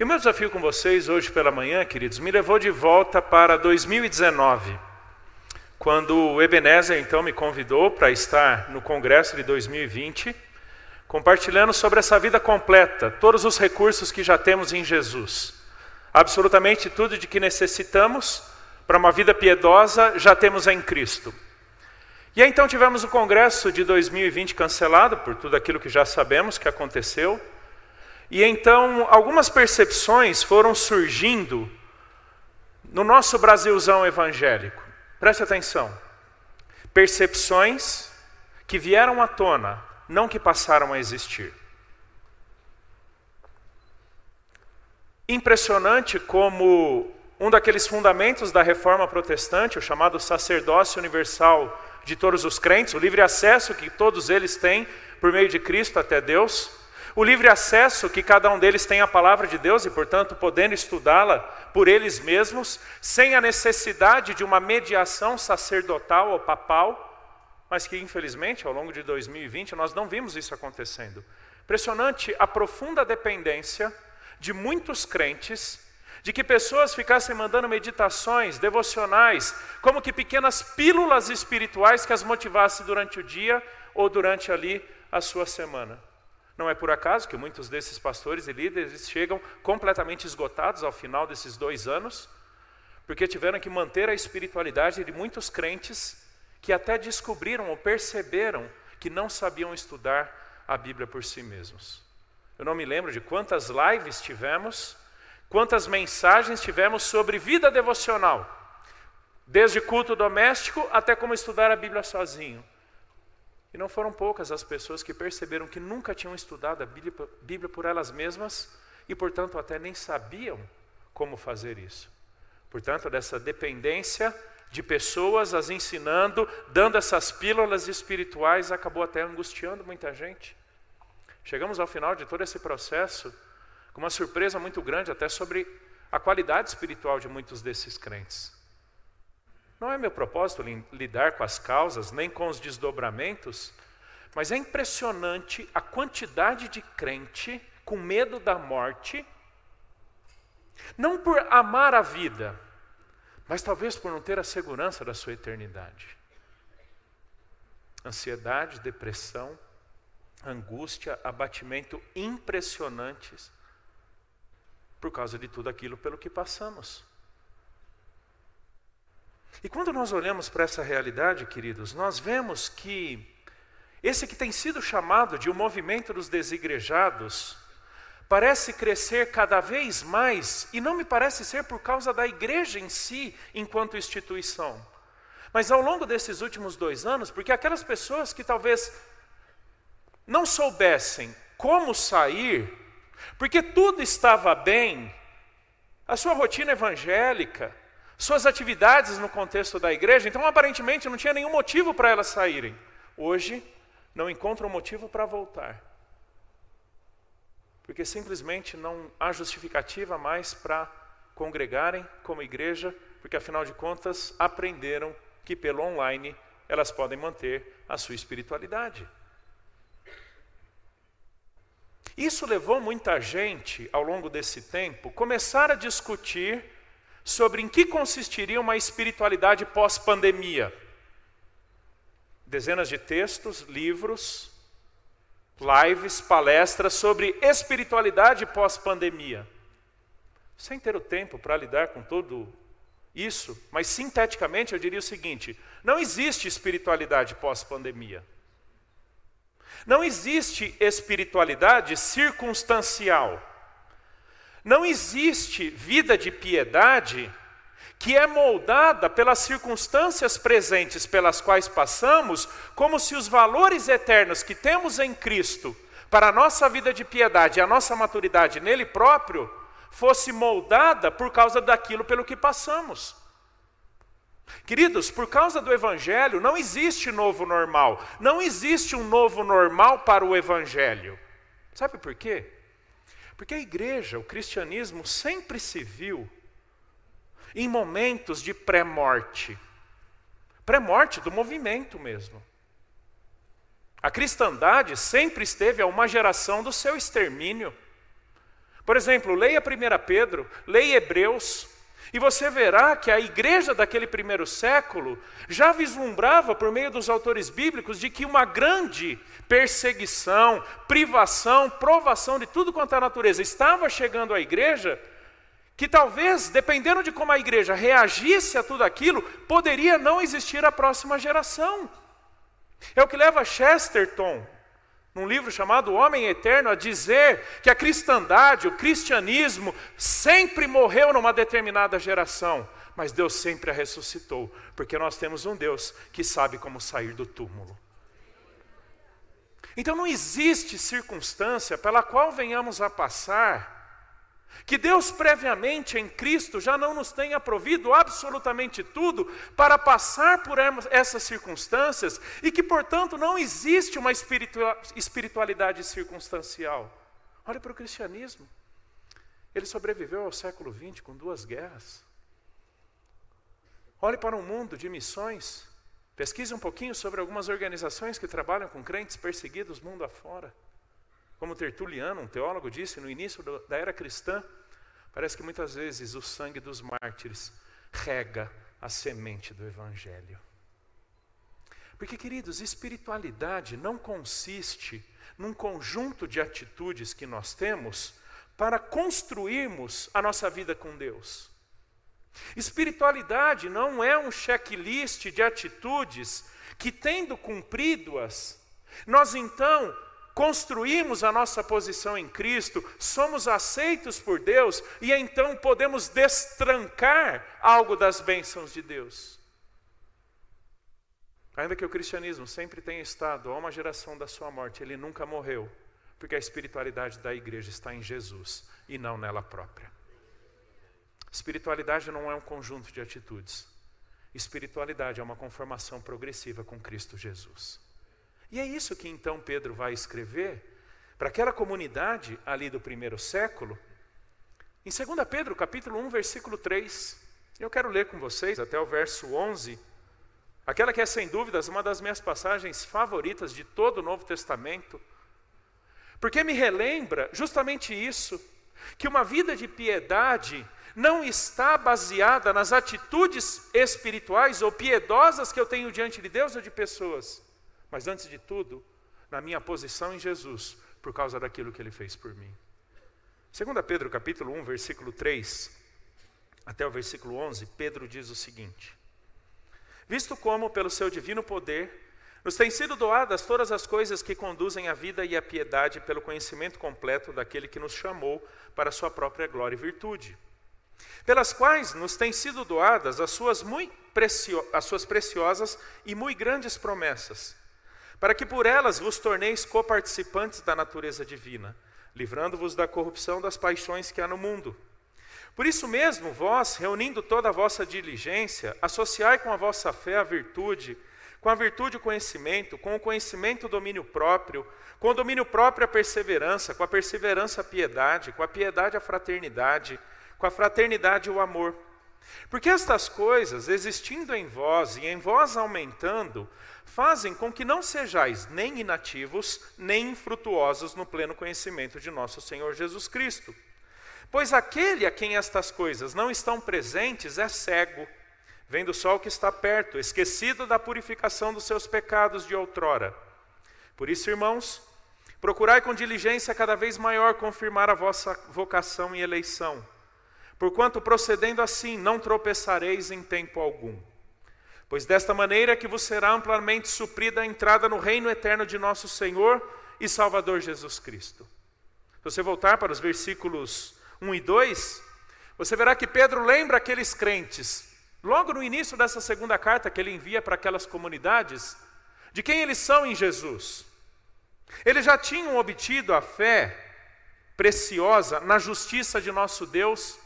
E o meu desafio com vocês hoje pela manhã, queridos, me levou de volta para 2019, quando o Ebenezer então me convidou para estar no congresso de 2020, compartilhando sobre essa vida completa, todos os recursos que já temos em Jesus. Absolutamente tudo de que necessitamos para uma vida piedosa já temos em Cristo. E aí então tivemos o congresso de 2020 cancelado por tudo aquilo que já sabemos que aconteceu. E então algumas percepções foram surgindo no nosso Brasilzão evangélico. Preste atenção. Percepções que vieram à tona, não que passaram a existir. Impressionante como um daqueles fundamentos da reforma protestante, o chamado sacerdócio universal de todos os crentes, o livre acesso que todos eles têm por meio de Cristo até Deus, o livre acesso que cada um deles tem à palavra de Deus e, portanto, podendo estudá-la por eles mesmos, sem a necessidade de uma mediação sacerdotal ou papal, mas que, infelizmente, ao longo de 2020, nós não vimos isso acontecendo. Impressionante a profunda dependência de muitos crentes de que pessoas ficassem mandando meditações, devocionais, como que pequenas pílulas espirituais que as motivassem durante o dia ou durante ali a sua semana. Não é por acaso que muitos desses pastores e líderes chegam completamente esgotados ao final desses dois anos, porque tiveram que manter a espiritualidade de muitos crentes que até descobriram ou perceberam que não sabiam estudar a Bíblia por si mesmos. Eu não me lembro de quantas lives tivemos, quantas mensagens tivemos sobre vida devocional, desde culto doméstico até como estudar a Bíblia sozinho. E não foram poucas as pessoas que perceberam que nunca tinham estudado a Bíblia por elas mesmas e, portanto, até nem sabiam como fazer isso. Portanto, dessa dependência de pessoas as ensinando, dando essas pílulas espirituais, acabou até angustiando muita gente. Chegamos ao final de todo esse processo com uma surpresa muito grande até sobre a qualidade espiritual de muitos desses crentes. Não é meu propósito lidar com as causas, nem com os desdobramentos, mas é impressionante a quantidade de crente com medo da morte, não por amar a vida, mas talvez por não ter a segurança da sua eternidade. Ansiedade, depressão, angústia, abatimento impressionantes por causa de tudo aquilo pelo que passamos. E quando nós olhamos para essa realidade, queridos, nós vemos que esse que tem sido chamado de o um movimento dos desigrejados parece crescer cada vez mais, e não me parece ser por causa da igreja em si, enquanto instituição, mas ao longo desses últimos dois anos, porque aquelas pessoas que talvez não soubessem como sair, porque tudo estava bem, a sua rotina evangélica, suas atividades no contexto da igreja, então aparentemente não tinha nenhum motivo para elas saírem. Hoje, não encontram motivo para voltar. Porque simplesmente não há justificativa mais para congregarem como igreja, porque afinal de contas aprenderam que pelo online elas podem manter a sua espiritualidade. Isso levou muita gente, ao longo desse tempo, começar a discutir sobre em que consistiria uma espiritualidade pós-pandemia. Dezenas de textos, livros, lives, palestras sobre espiritualidade pós-pandemia. Sem ter o tempo para lidar com tudo isso, mas sinteticamente eu diria o seguinte: não existe espiritualidade pós-pandemia. Não existe espiritualidade circunstancial. Não existe vida de piedade que é moldada pelas circunstâncias presentes pelas quais passamos, como se os valores eternos que temos em Cristo para a nossa vida de piedade e a nossa maturidade nele próprio fosse moldada por causa daquilo pelo que passamos. Queridos, por causa do Evangelho, não existe novo normal. Não existe um novo normal para o Evangelho. Sabe por quê? Porque a igreja, o cristianismo, sempre se viu em momentos de pré-morte pré-morte do movimento mesmo. A cristandade sempre esteve a uma geração do seu extermínio. Por exemplo, leia 1 Pedro, leia Hebreus, e você verá que a igreja daquele primeiro século já vislumbrava, por meio dos autores bíblicos, de que uma grande perseguição, privação, provação de tudo quanto é natureza estava chegando à igreja, que talvez, dependendo de como a igreja reagisse a tudo aquilo, poderia não existir a próxima geração. É o que leva Chesterton, num livro chamado Homem Eterno, a dizer que a cristandade, o cristianismo, sempre morreu numa determinada geração, mas Deus sempre a ressuscitou, porque nós temos um Deus que sabe como sair do túmulo. Então não existe circunstância pela qual venhamos a passar que Deus previamente em Cristo já não nos tenha provido absolutamente tudo para passar por essas circunstâncias e que, portanto, não existe uma espiritualidade circunstancial. Olhe para o cristianismo. Ele sobreviveu ao século XX com duas guerras. Olhe para um mundo de missões. Pesquise um pouquinho sobre algumas organizações que trabalham com crentes perseguidos mundo afora. Como Tertuliano, um teólogo, disse no início da era cristã, parece que muitas vezes o sangue dos mártires rega a semente do Evangelho. Porque, queridos, espiritualidade não consiste num conjunto de atitudes que nós temos para construirmos a nossa vida com Deus. Espiritualidade não é um checklist de atitudes que, tendo cumprido-as, nós então construímos a nossa posição em Cristo, somos aceitos por Deus e então podemos destrancar algo das bênçãos de Deus. Ainda que o cristianismo sempre tenha estado a uma geração da sua morte, ele nunca morreu, porque a espiritualidade da igreja está em Jesus e não nela própria. Espiritualidade não é um conjunto de atitudes. Espiritualidade é uma conformação progressiva com Cristo Jesus. E é isso que então Pedro vai escrever para aquela comunidade ali do primeiro século. Em 2 Pedro, capítulo 1, versículo 3. Eu quero ler com vocês até o verso 11. Aquela que é sem dúvidas uma das minhas passagens favoritas de todo o Novo Testamento. Porque me relembra justamente isso, que uma vida de piedade não está baseada nas atitudes espirituais ou piedosas que eu tenho diante de Deus ou de pessoas, mas antes de tudo, na minha posição em Jesus, por causa daquilo que ele fez por mim. 2 Pedro capítulo 1, versículo 3 até o versículo 11, Pedro diz o seguinte: Visto como pelo seu divino poder nos têm sido doadas todas as coisas que conduzem à vida e à piedade pelo conhecimento completo daquele que nos chamou para a sua própria glória e virtude, pelas quais nos têm sido doadas as suas, muito precio as suas preciosas e muito grandes promessas, para que por elas vos torneis coparticipantes da natureza divina, livrando-vos da corrupção das paixões que há no mundo. Por isso mesmo, vós, reunindo toda a vossa diligência, associai com a vossa fé a virtude, com a virtude o conhecimento, com o conhecimento o domínio próprio, com o domínio próprio a perseverança, com a perseverança a piedade, com a piedade a fraternidade, com a fraternidade o amor. Porque estas coisas, existindo em vós e em vós aumentando, fazem com que não sejais nem inativos, nem infrutuosos no pleno conhecimento de nosso Senhor Jesus Cristo. Pois aquele a quem estas coisas não estão presentes é cego, vendo só o que está perto, esquecido da purificação dos seus pecados de outrora. Por isso, irmãos, procurai com diligência cada vez maior confirmar a vossa vocação e eleição porquanto procedendo assim não tropeçareis em tempo algum. Pois desta maneira que vos será amplamente suprida a entrada no reino eterno de nosso Senhor e Salvador Jesus Cristo. Se você voltar para os versículos 1 e 2, você verá que Pedro lembra aqueles crentes, logo no início dessa segunda carta que ele envia para aquelas comunidades, de quem eles são em Jesus. Eles já tinham obtido a fé preciosa na justiça de nosso Deus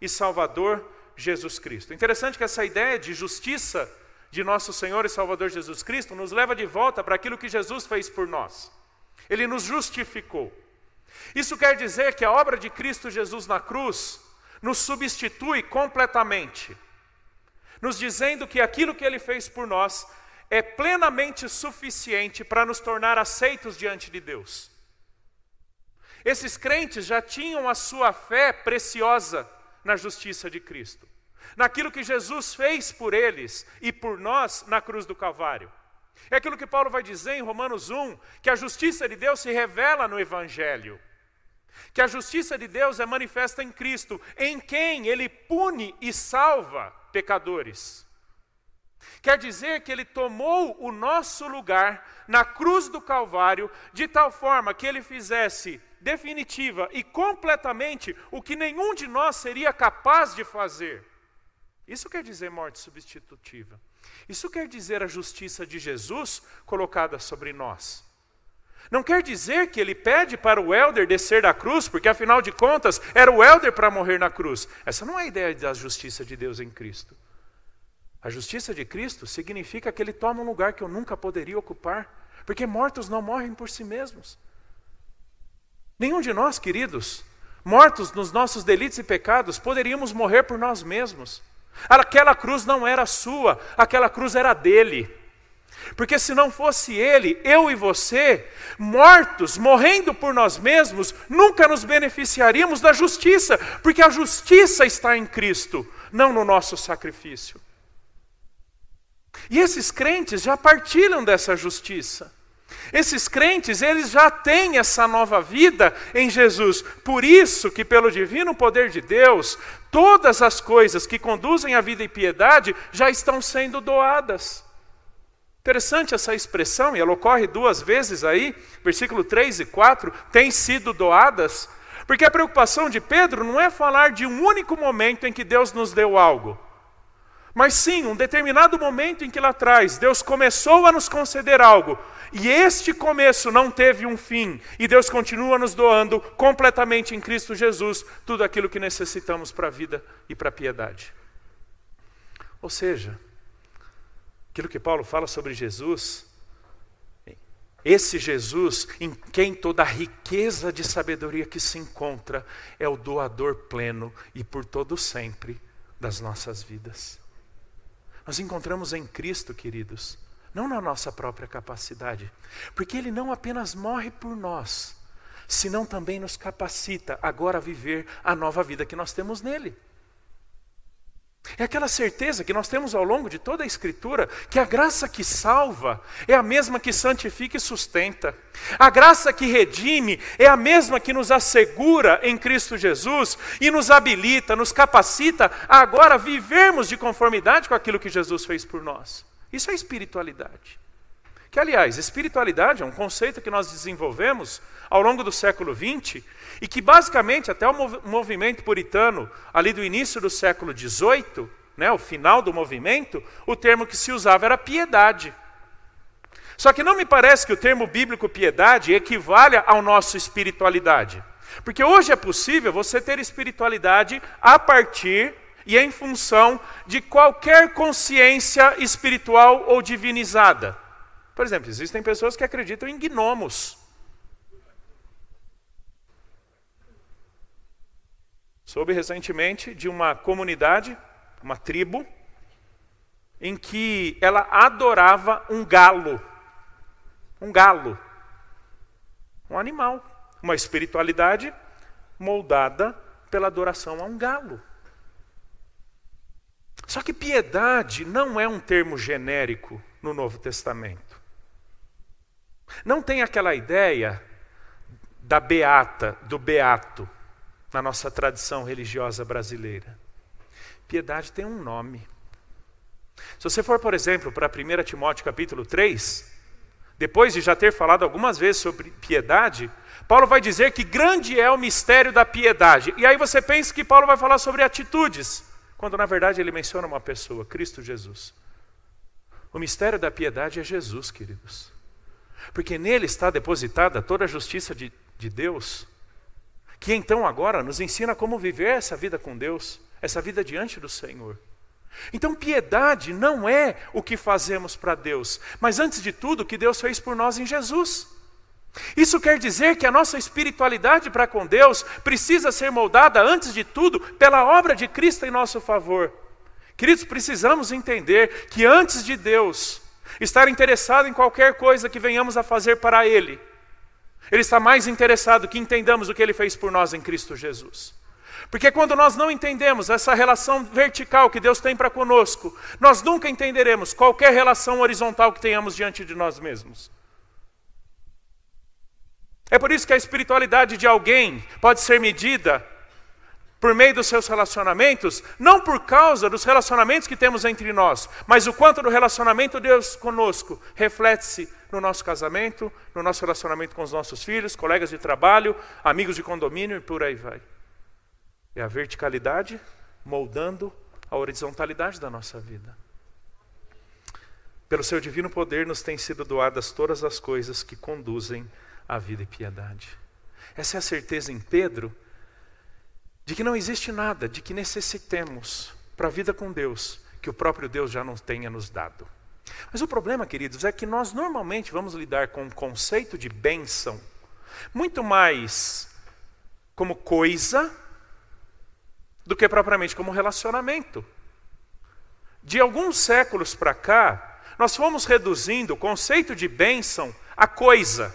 e Salvador Jesus Cristo. Interessante que essa ideia de justiça de nosso Senhor e Salvador Jesus Cristo nos leva de volta para aquilo que Jesus fez por nós. Ele nos justificou. Isso quer dizer que a obra de Cristo Jesus na cruz nos substitui completamente, nos dizendo que aquilo que ele fez por nós é plenamente suficiente para nos tornar aceitos diante de Deus. Esses crentes já tinham a sua fé preciosa na justiça de Cristo, naquilo que Jesus fez por eles e por nós na cruz do Calvário. É aquilo que Paulo vai dizer em Romanos 1, que a justiça de Deus se revela no Evangelho. Que a justiça de Deus é manifesta em Cristo, em quem ele pune e salva pecadores. Quer dizer que ele tomou o nosso lugar na cruz do Calvário, de tal forma que ele fizesse definitiva e completamente o que nenhum de nós seria capaz de fazer. Isso quer dizer morte substitutiva. Isso quer dizer a justiça de Jesus colocada sobre nós. Não quer dizer que ele pede para o elder descer da cruz, porque afinal de contas era o elder para morrer na cruz. Essa não é a ideia da justiça de Deus em Cristo. A justiça de Cristo significa que ele toma um lugar que eu nunca poderia ocupar, porque mortos não morrem por si mesmos. Nenhum de nós, queridos, mortos nos nossos delitos e pecados, poderíamos morrer por nós mesmos. Aquela cruz não era sua, aquela cruz era dele. Porque se não fosse ele, eu e você, mortos, morrendo por nós mesmos, nunca nos beneficiaríamos da justiça, porque a justiça está em Cristo, não no nosso sacrifício. E esses crentes já partilham dessa justiça. Esses crentes, eles já têm essa nova vida em Jesus. Por isso que pelo divino poder de Deus, todas as coisas que conduzem à vida e piedade já estão sendo doadas. Interessante essa expressão, e ela ocorre duas vezes aí, versículo 3 e 4, têm sido doadas, porque a preocupação de Pedro não é falar de um único momento em que Deus nos deu algo. Mas sim, um determinado momento em que lá atrás Deus começou a nos conceder algo, e este começo não teve um fim, e Deus continua nos doando completamente em Cristo Jesus tudo aquilo que necessitamos para a vida e para a piedade. Ou seja, aquilo que Paulo fala sobre Jesus, esse Jesus em quem toda a riqueza de sabedoria que se encontra é o doador pleno e por todo sempre das nossas vidas. Nós encontramos em Cristo, queridos, não na nossa própria capacidade, porque Ele não apenas morre por nós, senão também nos capacita agora a viver a nova vida que nós temos nele. É aquela certeza que nós temos ao longo de toda a Escritura, que a graça que salva é a mesma que santifica e sustenta. A graça que redime é a mesma que nos assegura em Cristo Jesus e nos habilita, nos capacita a agora vivermos de conformidade com aquilo que Jesus fez por nós. Isso é espiritualidade. Que, aliás, espiritualidade é um conceito que nós desenvolvemos ao longo do século XX e que, basicamente, até o movimento puritano, ali do início do século XVIII, né, o final do movimento, o termo que se usava era piedade. Só que não me parece que o termo bíblico piedade equivale ao nosso espiritualidade. Porque hoje é possível você ter espiritualidade a partir e em função de qualquer consciência espiritual ou divinizada. Por exemplo, existem pessoas que acreditam em gnomos. Soube recentemente de uma comunidade, uma tribo, em que ela adorava um galo. Um galo. Um animal. Uma espiritualidade moldada pela adoração a um galo. Só que piedade não é um termo genérico no Novo Testamento. Não tem aquela ideia da beata, do beato, na nossa tradição religiosa brasileira. Piedade tem um nome. Se você for, por exemplo, para 1 Timóteo capítulo 3, depois de já ter falado algumas vezes sobre piedade, Paulo vai dizer que grande é o mistério da piedade. E aí você pensa que Paulo vai falar sobre atitudes, quando na verdade ele menciona uma pessoa, Cristo Jesus. O mistério da piedade é Jesus, queridos. Porque nele está depositada toda a justiça de, de Deus, que então agora nos ensina como viver essa vida com Deus, essa vida diante do Senhor. Então, piedade não é o que fazemos para Deus, mas antes de tudo, o que Deus fez por nós em Jesus. Isso quer dizer que a nossa espiritualidade para com Deus precisa ser moldada, antes de tudo, pela obra de Cristo em nosso favor. Queridos, precisamos entender que antes de Deus estar interessado em qualquer coisa que venhamos a fazer para Ele. Ele está mais interessado que entendamos o que ele fez por nós em Cristo Jesus. Porque quando nós não entendemos essa relação vertical que Deus tem para conosco, nós nunca entenderemos qualquer relação horizontal que tenhamos diante de nós mesmos. É por isso que a espiritualidade de alguém pode ser medida por meio dos seus relacionamentos, não por causa dos relacionamentos que temos entre nós, mas o quanto do relacionamento de Deus conosco reflete-se no nosso casamento, no nosso relacionamento com os nossos filhos, colegas de trabalho, amigos de condomínio e por aí vai. É a verticalidade moldando a horizontalidade da nossa vida. Pelo seu divino poder nos têm sido doadas todas as coisas que conduzem à vida e piedade. Essa é a certeza em Pedro de que não existe nada de que necessitemos para a vida com Deus que o próprio Deus já não tenha nos dado. Mas o problema, queridos, é que nós normalmente vamos lidar com o conceito de bênção muito mais como coisa do que propriamente como relacionamento. De alguns séculos para cá, nós fomos reduzindo o conceito de bênção a coisa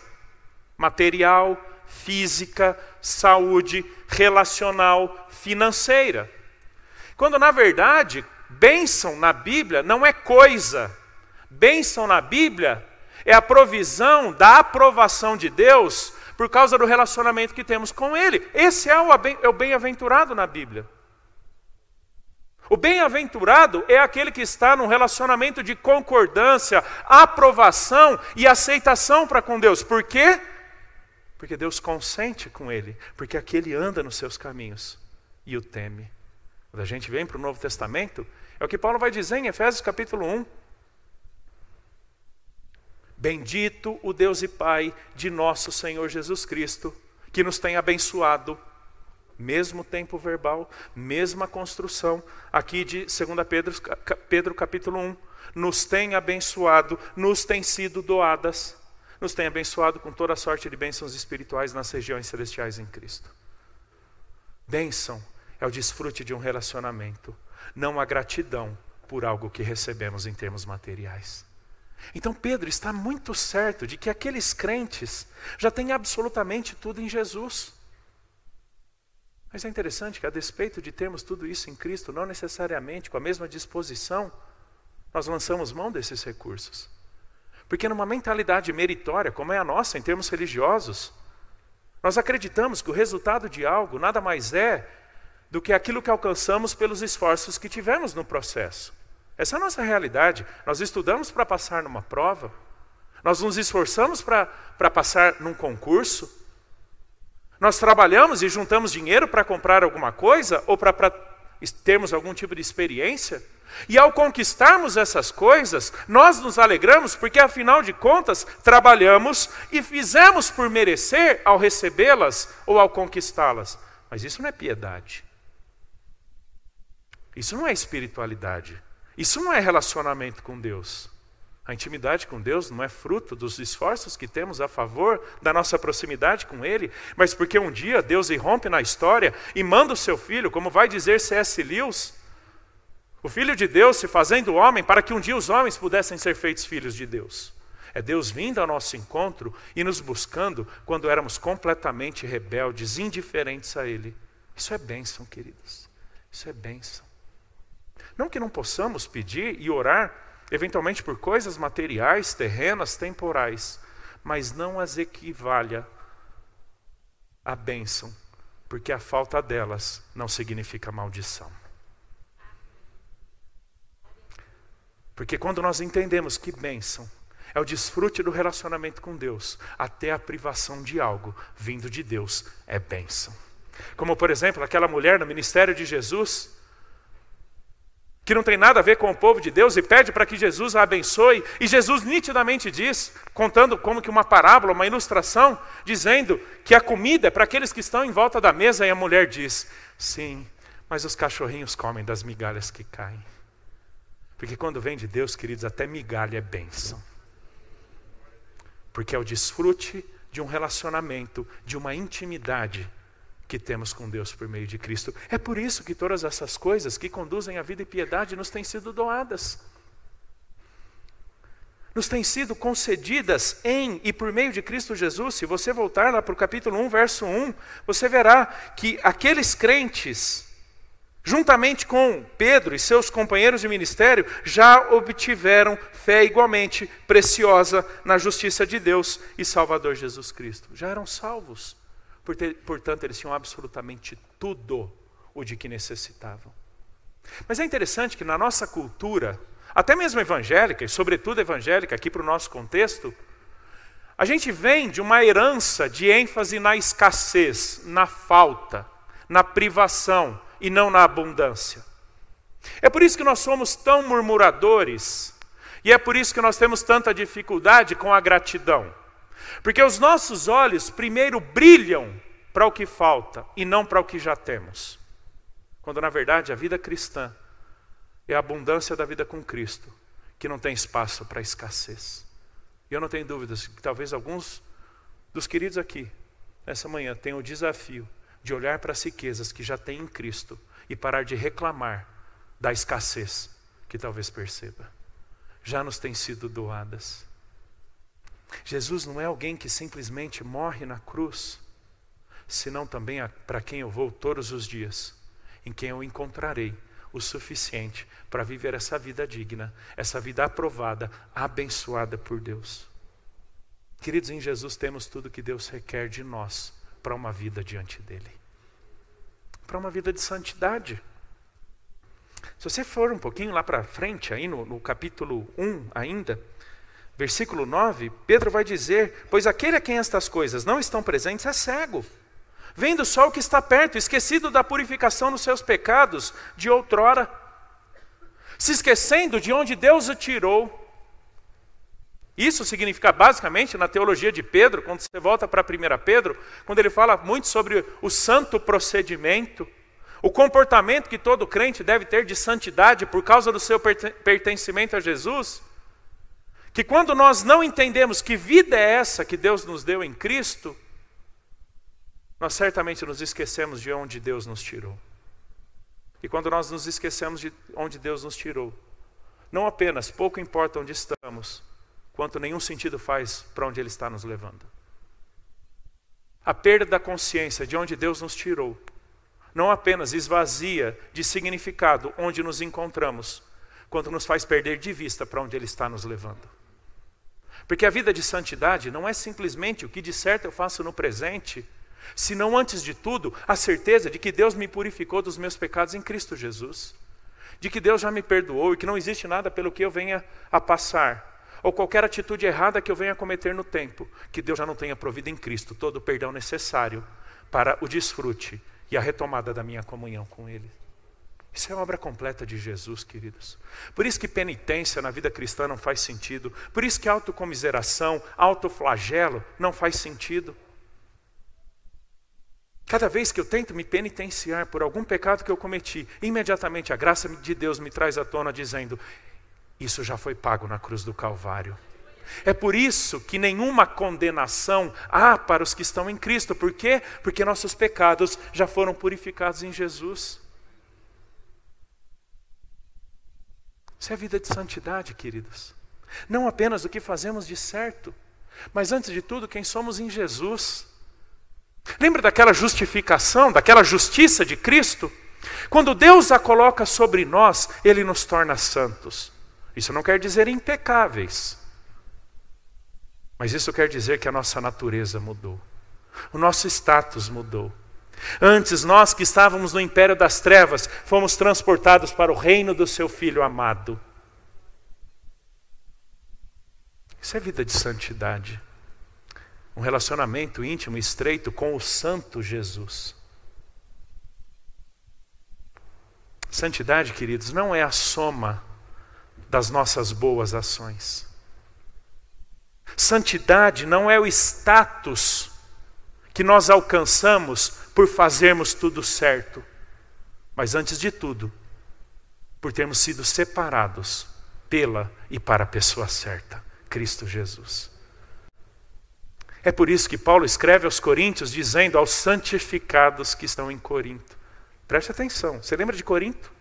material, física, saúde, relacional, financeira. Quando na verdade, bênção na Bíblia não é coisa. Bênção na Bíblia é a provisão da aprovação de Deus por causa do relacionamento que temos com Ele. Esse é o é bem-aventurado na Bíblia. O bem-aventurado é aquele que está num relacionamento de concordância, aprovação e aceitação para com Deus. Por quê? Porque Deus consente com ele, porque aquele anda nos seus caminhos e o teme. Quando a gente vem para o Novo Testamento, é o que Paulo vai dizer em Efésios capítulo 1. Bendito o Deus e Pai de nosso Senhor Jesus Cristo, que nos tem abençoado, mesmo tempo verbal, mesma construção, aqui de 2 Pedro, Pedro capítulo 1, nos tem abençoado, nos tem sido doadas nos tem abençoado com toda sorte de bênçãos espirituais nas regiões celestiais em Cristo. Bênção é o desfrute de um relacionamento, não a gratidão por algo que recebemos em termos materiais. Então Pedro está muito certo de que aqueles crentes já têm absolutamente tudo em Jesus. Mas é interessante que, a despeito de termos tudo isso em Cristo, não necessariamente com a mesma disposição, nós lançamos mão desses recursos. Porque numa mentalidade meritória, como é a nossa em termos religiosos, nós acreditamos que o resultado de algo nada mais é do que aquilo que alcançamos pelos esforços que tivemos no processo. Essa é a nossa realidade. Nós estudamos para passar numa prova, nós nos esforçamos para passar num concurso, nós trabalhamos e juntamos dinheiro para comprar alguma coisa ou para termos algum tipo de experiência. E ao conquistarmos essas coisas, nós nos alegramos porque, afinal de contas, trabalhamos e fizemos por merecer ao recebê-las ou ao conquistá-las. Mas isso não é piedade. Isso não é espiritualidade. Isso não é relacionamento com Deus. A intimidade com Deus não é fruto dos esforços que temos a favor da nossa proximidade com Ele, mas porque um dia Deus irrompe na história e manda o seu filho, como vai dizer C.S. Lewis, o Filho de Deus se fazendo homem para que um dia os homens pudessem ser feitos filhos de Deus. É Deus vindo ao nosso encontro e nos buscando quando éramos completamente rebeldes, indiferentes a Ele. Isso é bênção, queridos. Isso é bênção. Não que não possamos pedir e orar, eventualmente por coisas materiais, terrenas, temporais, mas não as equivalha à bênção, porque a falta delas não significa maldição. Porque quando nós entendemos que bênção é o desfrute do relacionamento com Deus, até a privação de algo vindo de Deus é bênção. Como, por exemplo, aquela mulher no ministério de Jesus, que não tem nada a ver com o povo de Deus e pede para que Jesus a abençoe, e Jesus nitidamente diz, contando como que uma parábola, uma ilustração, dizendo que a comida é para aqueles que estão em volta da mesa, e a mulher diz: Sim, mas os cachorrinhos comem das migalhas que caem. Porque quando vem de Deus, queridos, até migalha é bênção. Porque é o desfrute de um relacionamento, de uma intimidade que temos com Deus por meio de Cristo. É por isso que todas essas coisas que conduzem à vida e piedade nos têm sido doadas. nos têm sido concedidas em e por meio de Cristo Jesus. Se você voltar lá para o capítulo 1, verso 1, você verá que aqueles crentes, juntamente com Pedro e seus companheiros de ministério, já obtiveram fé igualmente preciosa na justiça de Deus e Salvador Jesus Cristo. Já eram salvos. Portanto, eles tinham absolutamente tudo o de que necessitavam. Mas é interessante que na nossa cultura, até mesmo evangélica, e sobretudo evangélica, aqui para o nosso contexto, a gente vem de uma herança de ênfase na escassez, na falta, na privação e não na abundância. É por isso que nós somos tão murmuradores e é por isso que nós temos tanta dificuldade com a gratidão. Porque os nossos olhos primeiro brilham para o que falta e não para o que já temos. Quando na verdade a vida cristã é a abundância da vida com Cristo, que não tem espaço para escassez. E eu não tenho dúvidas que talvez alguns dos queridos aqui, nessa manhã, tenham o desafio de olhar para as riquezas que já tem em Cristo e parar de reclamar da escassez que talvez perceba. Já nos têm sido doadas. Jesus não é alguém que simplesmente morre na cruz, senão também para quem eu vou todos os dias, em quem eu encontrarei o suficiente para viver essa vida digna, essa vida aprovada, abençoada por Deus. Queridos, em Jesus temos tudo que Deus requer de nós para uma vida diante dEle, para uma vida de santidade. Se você for um pouquinho lá para frente, aí no, no capítulo 1 ainda, versículo 9, Pedro vai dizer: Pois aquele a quem estas coisas não estão presentes é cego vendo só o que está perto, esquecido da purificação dos seus pecados de outrora, se esquecendo de onde Deus o tirou. Isso significa basicamente na teologia de Pedro, quando você volta para 1 Pedro, quando ele fala muito sobre o santo procedimento, o comportamento que todo crente deve ter de santidade por causa do seu pertencimento a Jesus, que quando nós não entendemos que vida é essa que Deus nos deu em Cristo, nós certamente nos esquecemos de onde Deus nos tirou. E quando nós nos esquecemos de onde Deus nos tirou, não apenas pouco importa onde estamos, quanto nenhum sentido faz para onde Ele está nos levando. A perda da consciência de onde Deus nos tirou não apenas esvazia de significado onde nos encontramos, quanto nos faz perder de vista para onde Ele está nos levando. Porque a vida de santidade não é simplesmente o que de certo eu faço no presente senão antes de tudo a certeza de que Deus me purificou dos meus pecados em Cristo Jesus, de que Deus já me perdoou e que não existe nada pelo que eu venha a passar, ou qualquer atitude errada que eu venha cometer no tempo, que Deus já não tenha provido em Cristo todo o perdão necessário para o desfrute e a retomada da minha comunhão com Ele. Isso é obra completa de Jesus, queridos. Por isso que penitência na vida cristã não faz sentido. Por isso que autocomiseração, autoflagelo não faz sentido. Cada vez que eu tento me penitenciar por algum pecado que eu cometi, imediatamente a graça de Deus me traz à tona dizendo: Isso já foi pago na cruz do Calvário. É por isso que nenhuma condenação há para os que estão em Cristo. Por quê? Porque nossos pecados já foram purificados em Jesus. Isso é vida de santidade, queridos. Não apenas o que fazemos de certo, mas antes de tudo, quem somos em Jesus. Lembra daquela justificação, daquela justiça de Cristo? Quando Deus a coloca sobre nós, Ele nos torna santos. Isso não quer dizer impecáveis, mas isso quer dizer que a nossa natureza mudou, o nosso status mudou. Antes, nós que estávamos no império das trevas, fomos transportados para o reino do seu Filho amado. Isso é vida de santidade um relacionamento íntimo, estreito com o Santo Jesus. Santidade, queridos, não é a soma das nossas boas ações. Santidade não é o status que nós alcançamos por fazermos tudo certo, mas antes de tudo, por termos sido separados pela e para a pessoa certa, Cristo Jesus. É por isso que Paulo escreve aos Coríntios dizendo aos santificados que estão em Corinto. Preste atenção. Você lembra de Corinto?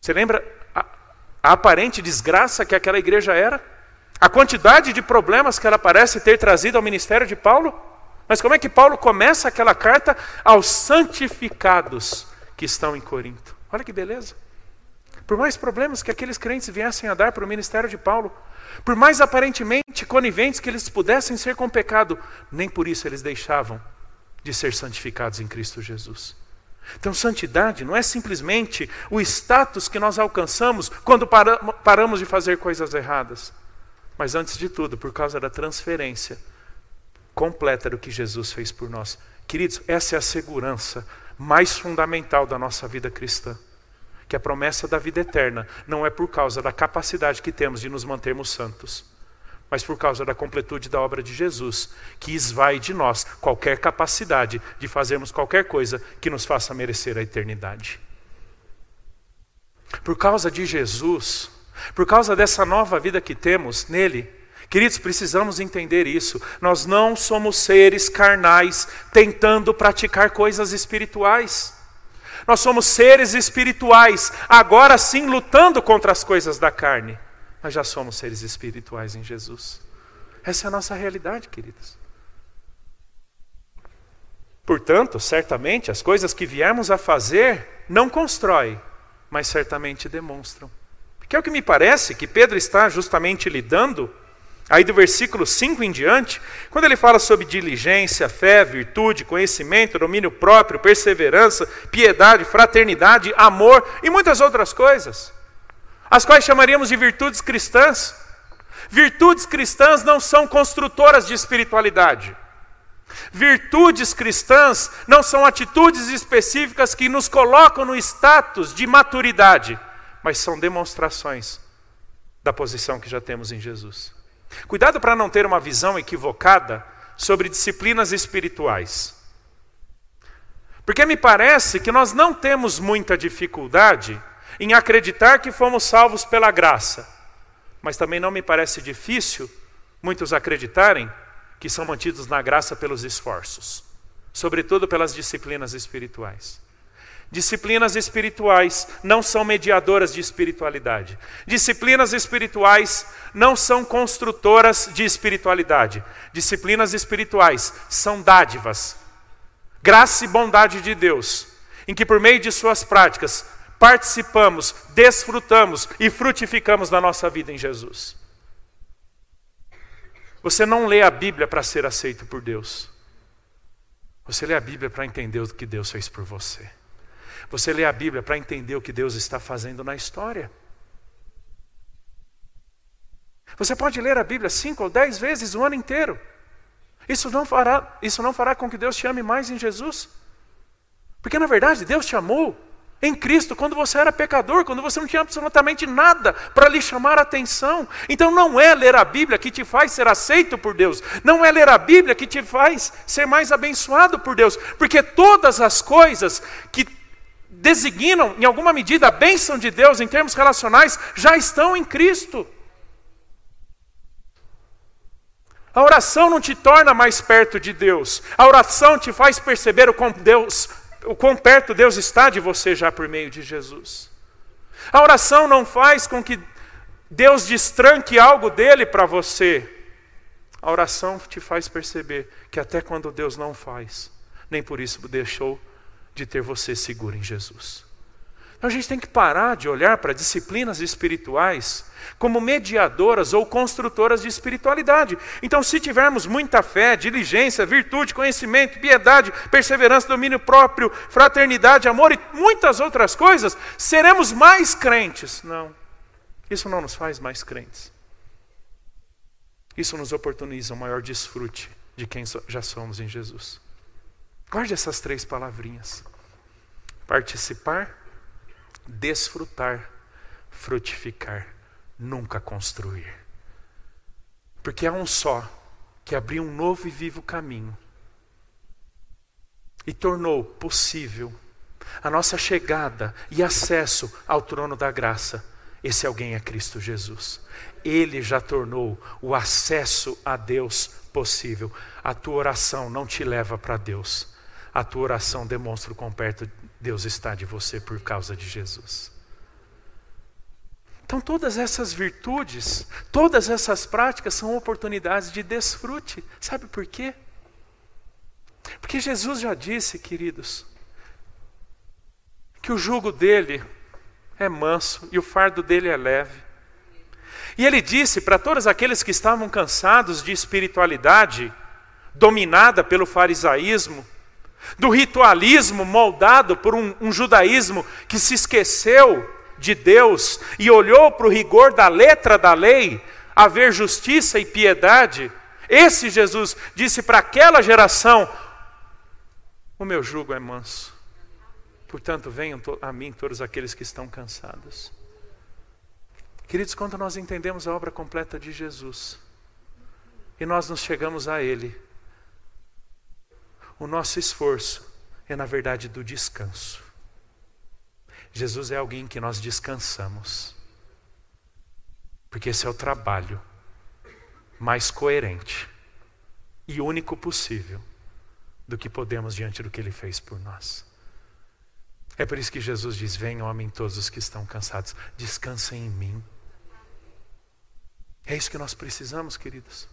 Você lembra a, aparente desgraça que aquela igreja era, a quantidade de problemas que ela parece ter trazido ao ministério de Paulo. Mas como é que Paulo começa aquela carta aos santificados que estão em Corinto? Olha que beleza. Por mais problemas que aqueles crentes viessem a dar para o ministério de Paulo, por mais aparentemente coniventes que eles pudessem ser com pecado, nem por isso eles deixavam de ser santificados em Cristo Jesus. Então, santidade não é simplesmente o status que nós alcançamos quando paramos de fazer coisas erradas, mas antes de tudo, por causa da transferência completa do que Jesus fez por nós. Queridos, essa é a segurança mais fundamental da nossa vida cristã. Que a promessa da vida eterna não é por causa da capacidade que temos de nos mantermos santos, mas por causa da completude da obra de Jesus, que esvai de nós qualquer capacidade de fazermos qualquer coisa que nos faça merecer a eternidade. Por causa de Jesus, por causa dessa nova vida que temos nele, queridos, precisamos entender isso. Nós não somos seres carnais tentando praticar coisas espirituais. Nós somos seres espirituais, agora sim lutando contra as coisas da carne. Nós já somos seres espirituais em Jesus. Essa é a nossa realidade, queridos. Portanto, certamente, as coisas que viemos a fazer não constroem, mas certamente demonstram. Porque é o que me parece que Pedro está justamente lidando, aí do versículo 5 em diante, quando ele fala sobre diligência, fé, virtude, conhecimento, domínio próprio, perseverança, piedade, fraternidade, amor e muitas outras coisas as quais chamaríamos de virtudes cristãs. Virtudes cristãs não são construtoras de espiritualidade. Virtudes cristãs não são atitudes específicas que nos colocam no status de maturidade, mas são demonstrações da posição que já temos em Jesus. Cuidado para não ter uma visão equivocada sobre disciplinas espirituais. Porque me parece que nós não temos muita dificuldade em acreditar que fomos salvos pela graça. Mas também não me parece difícil muitos acreditarem que são mantidos na graça pelos esforços, sobretudo pelas disciplinas espirituais. Disciplinas espirituais não são mediadoras de espiritualidade. Disciplinas espirituais não são construtoras de espiritualidade. Disciplinas espirituais são dádivas, graça e bondade de Deus, em que por meio de suas práticas participamos, desfrutamos e frutificamos na nossa vida em Jesus. Você não lê a Bíblia para ser aceito por Deus. Você lê a Bíblia para entender o que Deus fez por você. Você lê a Bíblia para entender o que Deus está fazendo na história. Você pode ler a Bíblia cinco ou dez vezes o ano inteiro. Isso não fará, isso não fará com que Deus te ame mais em Jesus. Porque na verdade Deus te amou em Cristo, quando você era pecador, quando você não tinha absolutamente nada para lhe chamar a atenção. Então não é ler a Bíblia que te faz ser aceito por Deus, não é ler a Bíblia que te faz ser mais abençoado por Deus, porque todas as coisas que designam, em alguma medida, a bênção de Deus em termos relacionais já estão em Cristo. A oração não te torna mais perto de Deus, a oração te faz perceber o como Deus o quão perto Deus está de você já por meio de Jesus. A oração não faz com que Deus destranque algo dele para você. A oração te faz perceber que até quando Deus não faz, nem por isso deixou de ter você seguro em Jesus. Então a gente tem que parar de olhar para disciplinas espirituais como mediadoras ou construtoras de espiritualidade. Então, se tivermos muita fé, diligência, virtude, conhecimento, piedade, perseverança, domínio próprio, fraternidade, amor e muitas outras coisas, seremos mais crentes. Não, isso não nos faz mais crentes. Isso nos oportuniza um maior desfrute de quem já somos em Jesus. Guarde essas três palavrinhas: participar, desfrutar, frutificar, nunca construir. Porque há um só que abriu um novo e vivo caminho e tornou possível a nossa chegada e acesso ao trono da graça. Esse alguém é Cristo Jesus. Ele já tornou o acesso a Deus possível. A tua oração não te leva para Deus. A tua oração demonstra o quão perto Deus está de você por causa de Jesus. Então, todas essas virtudes, todas essas práticas são oportunidades de desfrute. Sabe por quê? Porque Jesus já disse, queridos, que o jugo dele é manso e o fardo dele é leve. E ele disse para todos aqueles que estavam cansados de espiritualidade, dominada pelo farisaísmo, do ritualismo moldado por um, um judaísmo que se esqueceu de Deus e olhou para o rigor da letra da lei, haver justiça e piedade, esse Jesus disse para aquela geração: O meu jugo é manso, portanto venham a mim todos aqueles que estão cansados. Queridos, quando nós entendemos a obra completa de Jesus e nós nos chegamos a Ele, o nosso esforço é, na verdade, do descanso. Jesus é alguém que nós descansamos. Porque esse é o trabalho mais coerente e único possível do que podemos diante do que ele fez por nós. É por isso que Jesus diz: Venham mim todos os que estão cansados, descansem em mim. É isso que nós precisamos, queridos.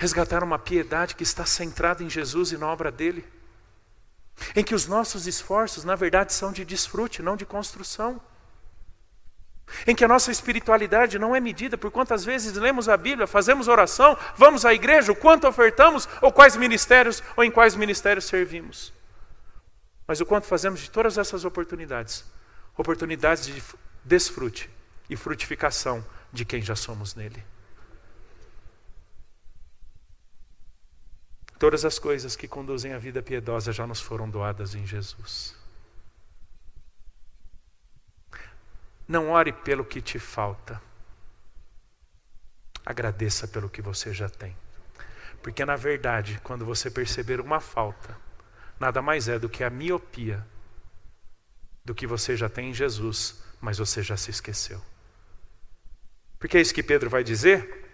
Resgatar uma piedade que está centrada em Jesus e na obra dele em que os nossos esforços, na verdade, são de desfrute, não de construção. Em que a nossa espiritualidade não é medida por quantas vezes lemos a Bíblia, fazemos oração, vamos à igreja, o quanto ofertamos, ou quais ministérios, ou em quais ministérios servimos. Mas o quanto fazemos de todas essas oportunidades oportunidades de desfrute e frutificação de quem já somos nele. Todas as coisas que conduzem à vida piedosa já nos foram doadas em Jesus. Não ore pelo que te falta. Agradeça pelo que você já tem. Porque, na verdade, quando você perceber uma falta, nada mais é do que a miopia do que você já tem em Jesus, mas você já se esqueceu. Porque é isso que Pedro vai dizer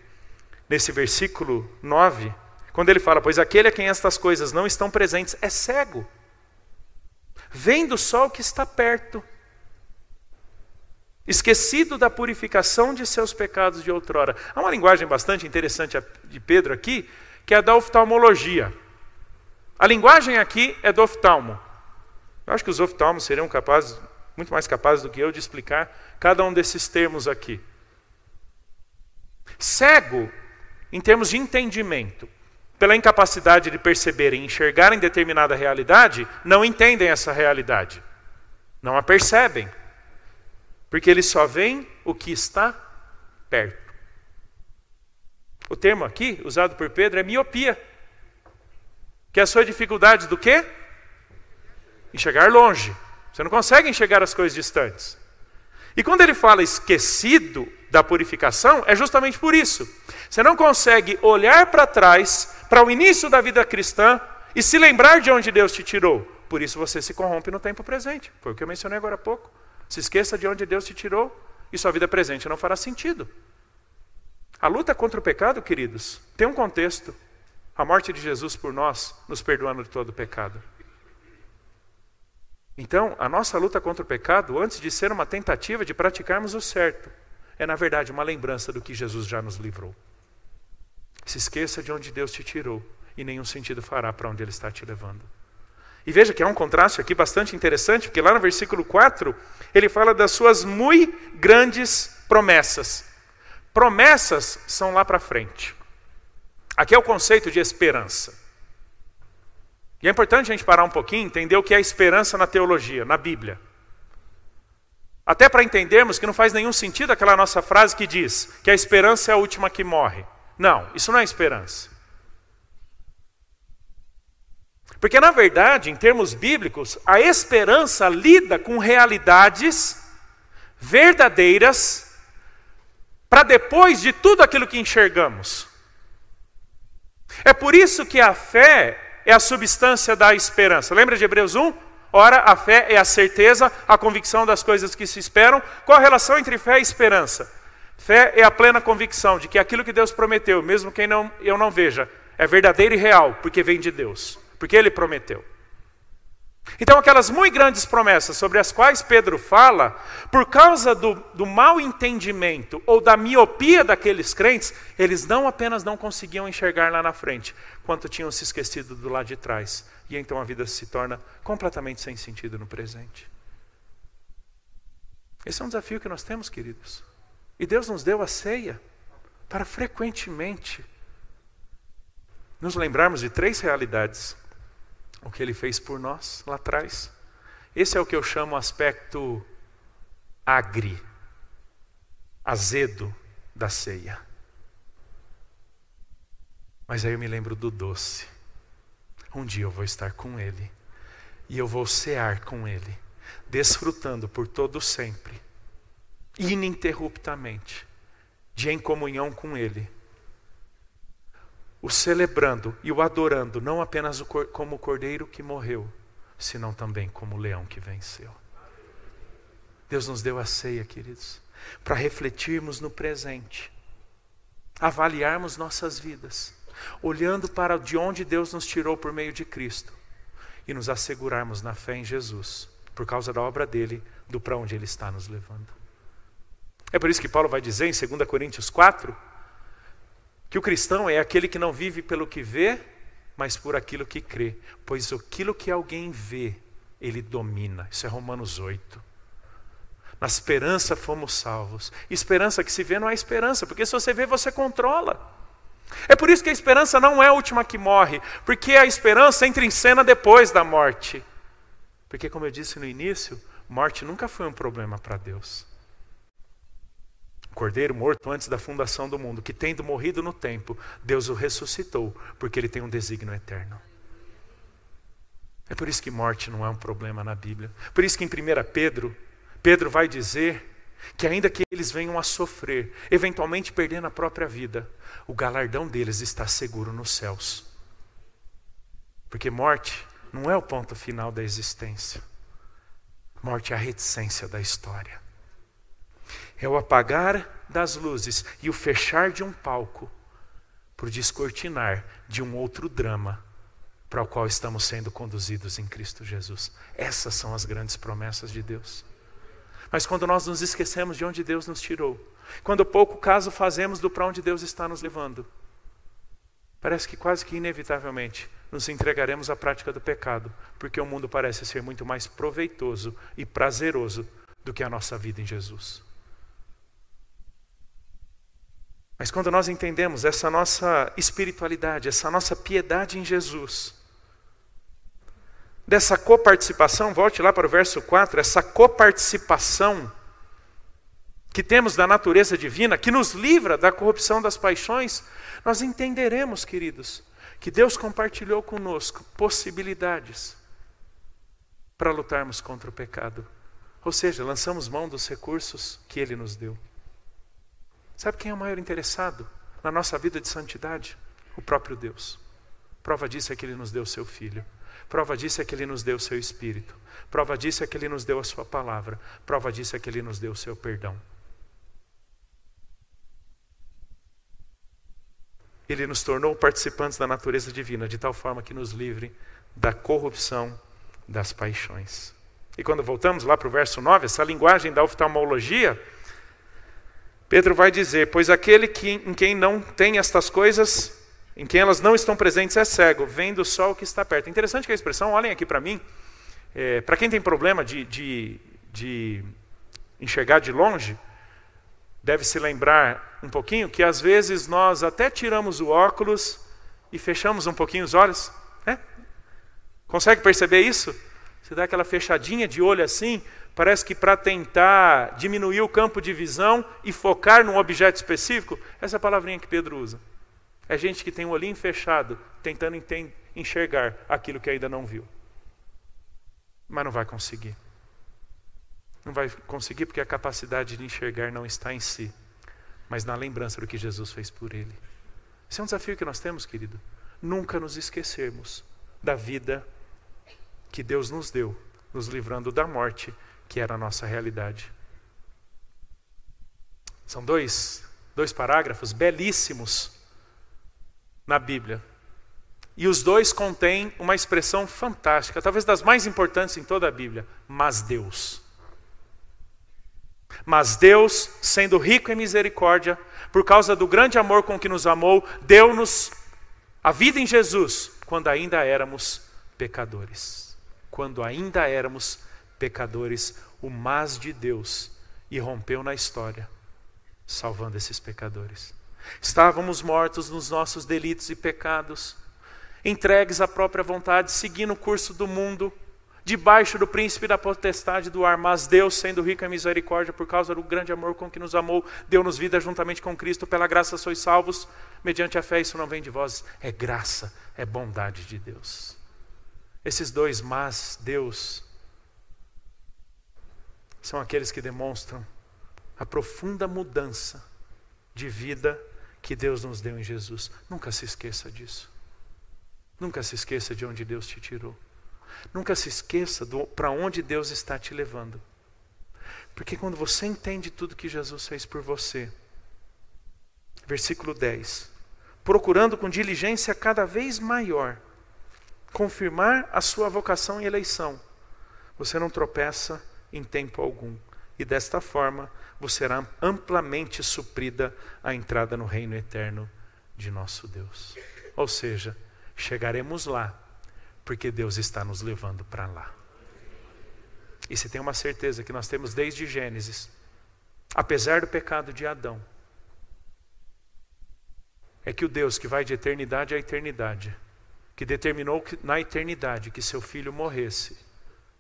nesse versículo 9 quando ele fala, pois aquele a quem estas coisas não estão presentes é cego, vendo só o que está perto, esquecido da purificação de seus pecados de outrora. Há uma linguagem bastante interessante de Pedro aqui, que é a da oftalmologia. A linguagem aqui é do oftalmo. Eu acho que os oftalmos seriam capazes, muito mais capazes do que eu, de explicar cada um desses termos aqui. Cego, em termos de entendimento, pela incapacidade de perceberem enxergarem determinada realidade, não entendem essa realidade. Não a percebem. Porque eles só veem o que está perto. O termo aqui, usado por Pedro, é miopia. Que é a sua dificuldade do quê? Enxergar longe. Você não consegue enxergar as coisas distantes. E quando ele fala esquecido da purificação, é justamente por isso. Você não consegue olhar para trás para o início da vida cristã e se lembrar de onde Deus te tirou. Por isso você se corrompe no tempo presente. Foi o que eu mencionei agora há pouco. Se esqueça de onde Deus te tirou e sua vida presente não fará sentido. A luta contra o pecado, queridos, tem um contexto. A morte de Jesus por nós, nos perdoando de todo o pecado. Então, a nossa luta contra o pecado, antes de ser uma tentativa de praticarmos o certo, é na verdade uma lembrança do que Jesus já nos livrou. Se esqueça de onde Deus te tirou e nenhum sentido fará para onde Ele está te levando. E veja que há um contraste aqui bastante interessante, porque lá no versículo 4 ele fala das suas muito grandes promessas. Promessas são lá para frente. Aqui é o conceito de esperança. E é importante a gente parar um pouquinho e entender o que é esperança na teologia, na Bíblia. Até para entendermos que não faz nenhum sentido aquela nossa frase que diz que a esperança é a última que morre. Não, isso não é esperança. Porque, na verdade, em termos bíblicos, a esperança lida com realidades verdadeiras para depois de tudo aquilo que enxergamos. É por isso que a fé é a substância da esperança. Lembra de Hebreus 1? Ora, a fé é a certeza, a convicção das coisas que se esperam. Qual a relação entre fé e esperança? Fé é a plena convicção de que aquilo que Deus prometeu, mesmo que não, eu não veja, é verdadeiro e real, porque vem de Deus, porque Ele prometeu. Então, aquelas muito grandes promessas sobre as quais Pedro fala, por causa do, do entendimento ou da miopia daqueles crentes, eles não apenas não conseguiam enxergar lá na frente, quanto tinham se esquecido do lado de trás. E então a vida se torna completamente sem sentido no presente. Esse é um desafio que nós temos, queridos. E Deus nos deu a ceia para frequentemente nos lembrarmos de três realidades o que ele fez por nós lá atrás. Esse é o que eu chamo aspecto agri, azedo da ceia. Mas aí eu me lembro do doce. Um dia eu vou estar com ele e eu vou cear com ele, desfrutando por todo sempre, ininterruptamente, de em comunhão com ele o celebrando e o adorando, não apenas como o cordeiro que morreu, senão também como o leão que venceu. Deus nos deu a ceia, queridos, para refletirmos no presente, avaliarmos nossas vidas, olhando para de onde Deus nos tirou por meio de Cristo e nos assegurarmos na fé em Jesus, por causa da obra dele, do para onde ele está nos levando. É por isso que Paulo vai dizer em 2 Coríntios 4 que o cristão é aquele que não vive pelo que vê, mas por aquilo que crê. Pois aquilo que alguém vê, ele domina. Isso é Romanos 8. Na esperança fomos salvos. Esperança que se vê não é esperança, porque se você vê, você controla. É por isso que a esperança não é a última que morre, porque a esperança entra em cena depois da morte. Porque, como eu disse no início, morte nunca foi um problema para Deus. Cordeiro morto antes da fundação do mundo, que tendo morrido no tempo, Deus o ressuscitou, porque ele tem um desígnio eterno. É por isso que morte não é um problema na Bíblia. Por isso que em 1 Pedro, Pedro vai dizer que ainda que eles venham a sofrer, eventualmente perdendo a própria vida, o galardão deles está seguro nos céus. Porque morte não é o ponto final da existência. Morte é a reticência da história é o apagar das luzes e o fechar de um palco para o descortinar de um outro drama para o qual estamos sendo conduzidos em Cristo Jesus. Essas são as grandes promessas de Deus. Mas quando nós nos esquecemos de onde Deus nos tirou, quando pouco caso fazemos do para onde Deus está nos levando, parece que quase que inevitavelmente nos entregaremos à prática do pecado, porque o mundo parece ser muito mais proveitoso e prazeroso do que a nossa vida em Jesus. Mas quando nós entendemos essa nossa espiritualidade, essa nossa piedade em Jesus, dessa coparticipação, volte lá para o verso 4, essa coparticipação que temos da natureza divina, que nos livra da corrupção das paixões, nós entenderemos, queridos, que Deus compartilhou conosco possibilidades para lutarmos contra o pecado. Ou seja, lançamos mão dos recursos que Ele nos deu. Sabe quem é o maior interessado na nossa vida de santidade? O próprio Deus. Prova disso é que Ele nos deu o seu Filho. Prova disso é que Ele nos deu o seu Espírito. Prova disso é que Ele nos deu a Sua palavra. Prova disso é que Ele nos deu o seu perdão. Ele nos tornou participantes da natureza divina, de tal forma que nos livre da corrupção das paixões. E quando voltamos lá para o verso 9, essa linguagem da oftalmologia Pedro vai dizer: Pois aquele que, em quem não tem estas coisas, em quem elas não estão presentes, é cego, vendo só o que está perto. Interessante que a expressão, olhem aqui para mim, é, para quem tem problema de, de, de enxergar de longe, deve se lembrar um pouquinho que às vezes nós até tiramos o óculos e fechamos um pouquinho os olhos. Né? Consegue perceber isso? Você dá aquela fechadinha de olho assim, parece que para tentar diminuir o campo de visão e focar num objeto específico, essa palavrinha que Pedro usa. É gente que tem o olhinho fechado, tentando enxergar aquilo que ainda não viu. Mas não vai conseguir. Não vai conseguir porque a capacidade de enxergar não está em si, mas na lembrança do que Jesus fez por ele. Esse é um desafio que nós temos, querido. Nunca nos esquecermos da vida que Deus nos deu, nos livrando da morte que era a nossa realidade. São dois, dois parágrafos belíssimos na Bíblia E os dois contêm uma expressão fantástica, talvez das mais importantes em toda a Bíblia: mas Deus. Mas Deus, sendo rico em misericórdia, por causa do grande amor com que nos amou, deu-nos a vida em Jesus quando ainda éramos pecadores. Quando ainda éramos pecadores, o mas de Deus irrompeu na história, salvando esses pecadores. Estávamos mortos nos nossos delitos e pecados, entregues à própria vontade, seguindo o curso do mundo, debaixo do príncipe da potestade do ar, mas Deus, sendo rico em misericórdia, por causa do grande amor com que nos amou, deu-nos vida juntamente com Cristo, pela graça sois salvos, mediante a fé, isso não vem de vós, é graça, é bondade de Deus. Esses dois mas, Deus, são aqueles que demonstram a profunda mudança de vida que Deus nos deu em Jesus. Nunca se esqueça disso. Nunca se esqueça de onde Deus te tirou. Nunca se esqueça para onde Deus está te levando. Porque quando você entende tudo que Jesus fez por você, versículo 10: procurando com diligência cada vez maior confirmar a sua vocação e eleição, você não tropeça em tempo algum. E desta forma, você será amplamente suprida a entrada no reino eterno de nosso Deus. Ou seja, chegaremos lá porque Deus está nos levando para lá. E se tem uma certeza que nós temos desde Gênesis, apesar do pecado de Adão, é que o Deus que vai de eternidade a eternidade, que determinou que, na eternidade que seu filho morresse,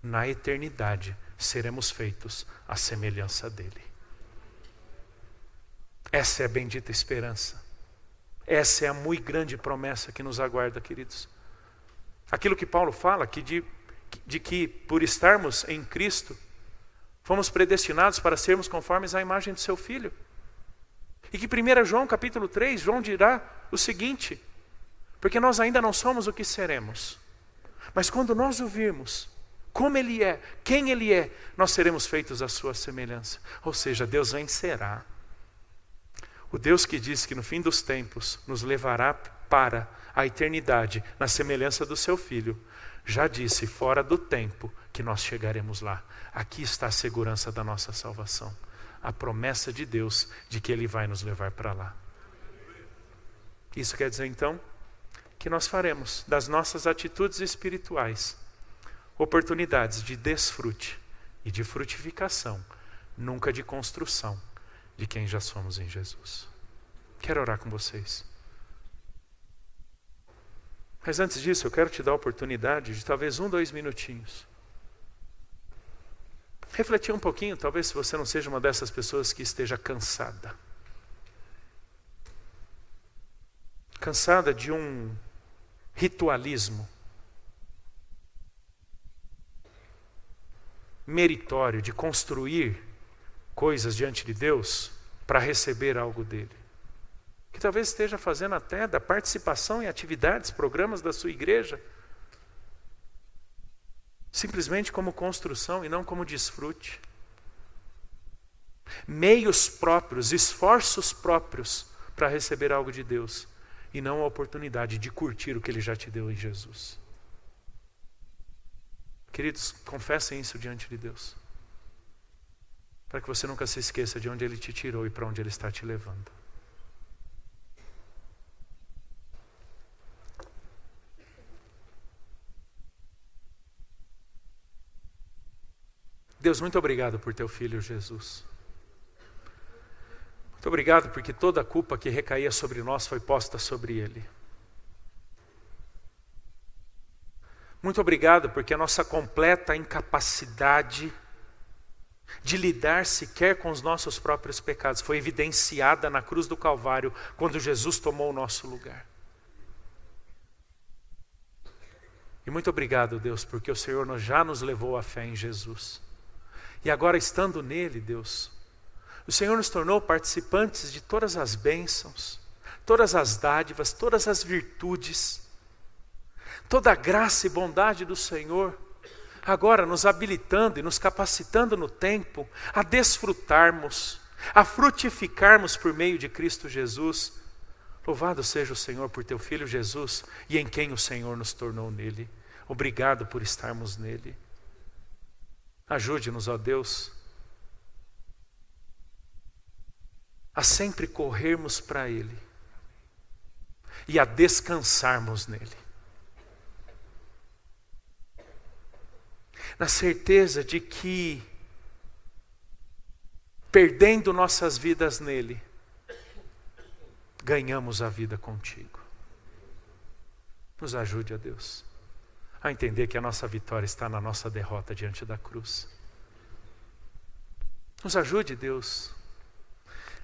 na eternidade seremos feitos à semelhança dele. Essa é a bendita esperança. Essa é a muito grande promessa que nos aguarda, queridos. Aquilo que Paulo fala, que de, de que por estarmos em Cristo, fomos predestinados para sermos conformes à imagem de seu Filho. E que 1 João capítulo 3, João dirá o seguinte: porque nós ainda não somos o que seremos, mas quando nós o virmos, como Ele é, quem Ele é, nós seremos feitos à sua semelhança. Ou seja, Deus vencerá. O Deus que diz que no fim dos tempos nos levará para a eternidade na semelhança do seu Filho, já disse fora do tempo que nós chegaremos lá. Aqui está a segurança da nossa salvação, a promessa de Deus de que Ele vai nos levar para lá. Isso quer dizer então que nós faremos das nossas atitudes espirituais oportunidades de desfrute e de frutificação, nunca de construção de quem já somos em Jesus. Quero orar com vocês. Mas antes disso, eu quero te dar a oportunidade de talvez um, dois minutinhos. Refletir um pouquinho, talvez se você não seja uma dessas pessoas que esteja cansada. Cansada de um ritualismo meritório, de construir coisas diante de Deus para receber algo dele que talvez esteja fazendo até da participação em atividades, programas da sua igreja, simplesmente como construção e não como desfrute. Meios próprios, esforços próprios para receber algo de Deus e não a oportunidade de curtir o que Ele já te deu em Jesus. Queridos, confessem isso diante de Deus, para que você nunca se esqueça de onde Ele te tirou e para onde Ele está te levando. Deus, muito obrigado por teu filho Jesus. Muito obrigado porque toda a culpa que recaía sobre nós foi posta sobre ele. Muito obrigado porque a nossa completa incapacidade de lidar sequer com os nossos próprios pecados foi evidenciada na cruz do Calvário quando Jesus tomou o nosso lugar. E muito obrigado, Deus, porque o Senhor já nos levou à fé em Jesus. E agora, estando nele, Deus, o Senhor nos tornou participantes de todas as bênçãos, todas as dádivas, todas as virtudes, toda a graça e bondade do Senhor, agora nos habilitando e nos capacitando no tempo a desfrutarmos, a frutificarmos por meio de Cristo Jesus Louvado seja o Senhor por teu filho Jesus e em quem o Senhor nos tornou nele. Obrigado por estarmos nele. Ajude-nos, ó Deus, a sempre corrermos para Ele e a descansarmos nele. Na certeza de que, perdendo nossas vidas nele, ganhamos a vida contigo. Nos ajude, a Deus, a entender que a nossa vitória está na nossa derrota diante da cruz. Nos ajude, Deus,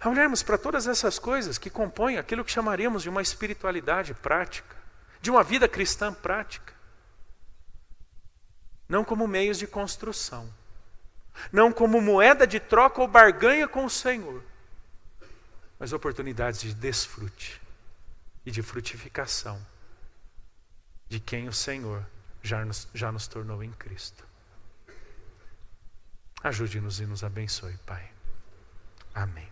a olharmos para todas essas coisas que compõem aquilo que chamaríamos de uma espiritualidade prática, de uma vida cristã prática. Não como meios de construção, não como moeda de troca ou barganha com o Senhor, mas oportunidades de desfrute e de frutificação de quem o Senhor já nos, já nos tornou em Cristo. Ajude-nos e nos abençoe, Pai. Amém.